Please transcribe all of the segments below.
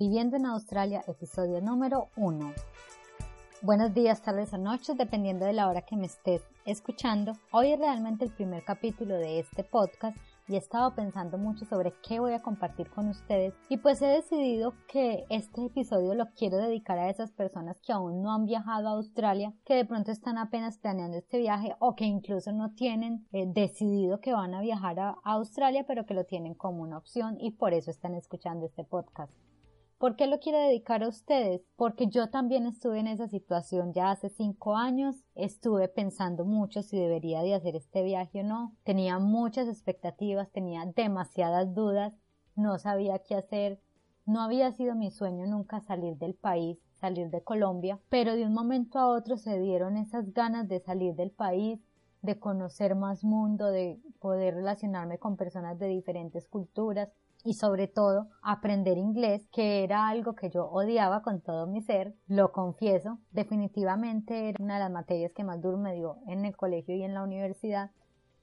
Viviendo en Australia, episodio número 1. Buenos días, tardes o noches, dependiendo de la hora que me estés escuchando. Hoy es realmente el primer capítulo de este podcast y he estado pensando mucho sobre qué voy a compartir con ustedes y pues he decidido que este episodio lo quiero dedicar a esas personas que aún no han viajado a Australia, que de pronto están apenas planeando este viaje o que incluso no tienen eh, decidido que van a viajar a Australia pero que lo tienen como una opción y por eso están escuchando este podcast. ¿Por qué lo quiero dedicar a ustedes? Porque yo también estuve en esa situación ya hace cinco años. Estuve pensando mucho si debería de hacer este viaje o no. Tenía muchas expectativas, tenía demasiadas dudas, no sabía qué hacer. No había sido mi sueño nunca salir del país, salir de Colombia, pero de un momento a otro se dieron esas ganas de salir del país, de conocer más mundo, de poder relacionarme con personas de diferentes culturas y sobre todo aprender inglés, que era algo que yo odiaba con todo mi ser, lo confieso, definitivamente era una de las materias que más duro me dio en el colegio y en la universidad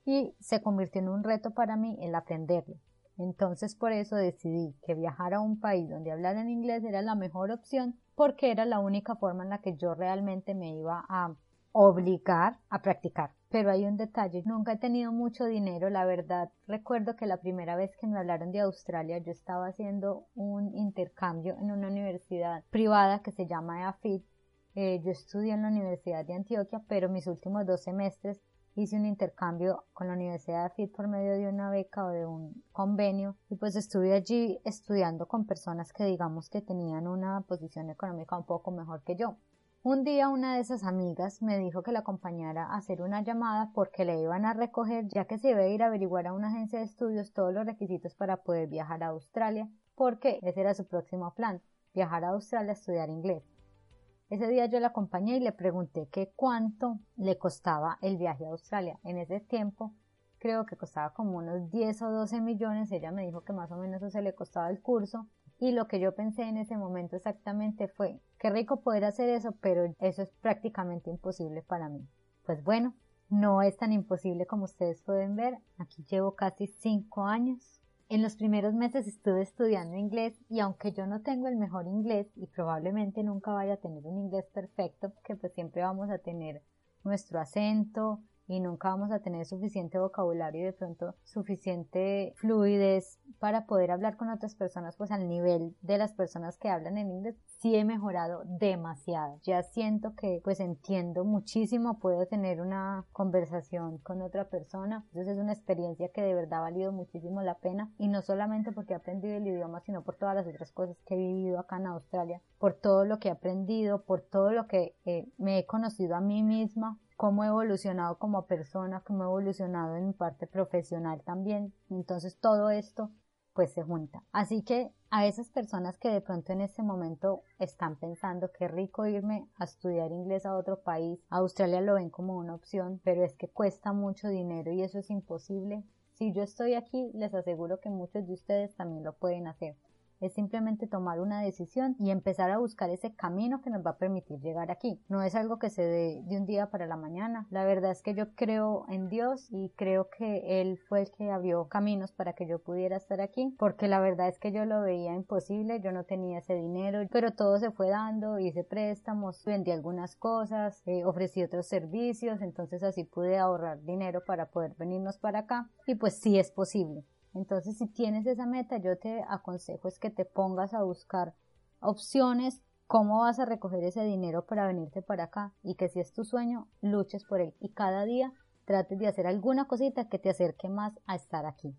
y se convirtió en un reto para mí el aprenderlo. Entonces por eso decidí que viajar a un país donde hablaran inglés era la mejor opción porque era la única forma en la que yo realmente me iba a obligar a practicar. Pero hay un detalle, nunca he tenido mucho dinero, la verdad. Recuerdo que la primera vez que me hablaron de Australia yo estaba haciendo un intercambio en una universidad privada que se llama EAFIT. Eh, yo estudié en la Universidad de Antioquia, pero mis últimos dos semestres hice un intercambio con la Universidad de EAFIT por medio de una beca o de un convenio y pues estuve allí estudiando con personas que digamos que tenían una posición económica un poco mejor que yo. Un día una de esas amigas me dijo que la acompañara a hacer una llamada porque le iban a recoger ya que se iba a ir a averiguar a una agencia de estudios todos los requisitos para poder viajar a Australia porque ese era su próximo plan, viajar a Australia a estudiar inglés. Ese día yo la acompañé y le pregunté que cuánto le costaba el viaje a Australia. En ese tiempo creo que costaba como unos 10 o 12 millones. Ella me dijo que más o menos eso se le costaba el curso y lo que yo pensé en ese momento exactamente fue, qué rico poder hacer eso, pero eso es prácticamente imposible para mí. Pues bueno, no es tan imposible como ustedes pueden ver. Aquí llevo casi cinco años. En los primeros meses estuve estudiando inglés y aunque yo no tengo el mejor inglés y probablemente nunca vaya a tener un inglés perfecto, porque pues siempre vamos a tener nuestro acento, y nunca vamos a tener suficiente vocabulario y de pronto suficiente fluidez para poder hablar con otras personas pues al nivel de las personas que hablan en inglés sí he mejorado demasiado. Ya siento que pues entiendo muchísimo puedo tener una conversación con otra persona. Entonces es una experiencia que de verdad ha valido muchísimo la pena. Y no solamente porque he aprendido el idioma sino por todas las otras cosas que he vivido acá en Australia por todo lo que he aprendido por todo lo que eh, me he conocido a mí misma cómo he evolucionado como persona, cómo he evolucionado en mi parte profesional también. Entonces todo esto pues se junta. Así que a esas personas que de pronto en este momento están pensando que rico irme a estudiar inglés a otro país, Australia lo ven como una opción, pero es que cuesta mucho dinero y eso es imposible. Si yo estoy aquí, les aseguro que muchos de ustedes también lo pueden hacer es simplemente tomar una decisión y empezar a buscar ese camino que nos va a permitir llegar aquí. No es algo que se dé de un día para la mañana. La verdad es que yo creo en Dios y creo que Él fue el que abrió caminos para que yo pudiera estar aquí, porque la verdad es que yo lo veía imposible, yo no tenía ese dinero, pero todo se fue dando, hice préstamos, vendí algunas cosas, eh, ofrecí otros servicios, entonces así pude ahorrar dinero para poder venirnos para acá y pues sí es posible. Entonces, si tienes esa meta, yo te aconsejo es que te pongas a buscar opciones, cómo vas a recoger ese dinero para venirte para acá y que si es tu sueño, luches por él y cada día trates de hacer alguna cosita que te acerque más a estar aquí.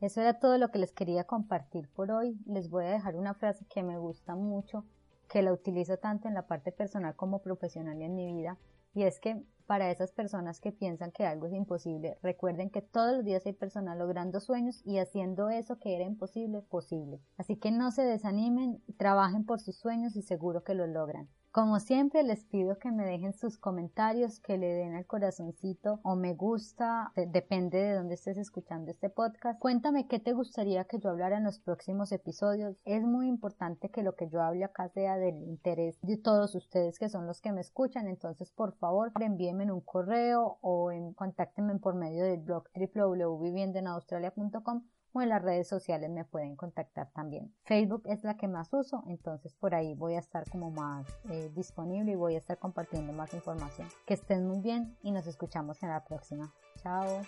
Eso era todo lo que les quería compartir por hoy. Les voy a dejar una frase que me gusta mucho, que la utilizo tanto en la parte personal como profesional y en mi vida, y es que para esas personas que piensan que algo es imposible, recuerden que todos los días hay personas logrando sueños y haciendo eso que era imposible posible. Así que no se desanimen, trabajen por sus sueños y seguro que lo logran. Como siempre les pido que me dejen sus comentarios, que le den al corazoncito o me gusta, depende de dónde estés escuchando este podcast. Cuéntame qué te gustaría que yo hablara en los próximos episodios. Es muy importante que lo que yo hable acá sea del interés de todos ustedes que son los que me escuchan. Entonces, por favor, envíenme un correo o en, contáctenme por medio del blog www.viviendoenaustralia.com o en las redes sociales me pueden contactar también. Facebook es la que más uso, entonces por ahí voy a estar como más eh, disponible y voy a estar compartiendo más información. Que estén muy bien y nos escuchamos en la próxima. Chao.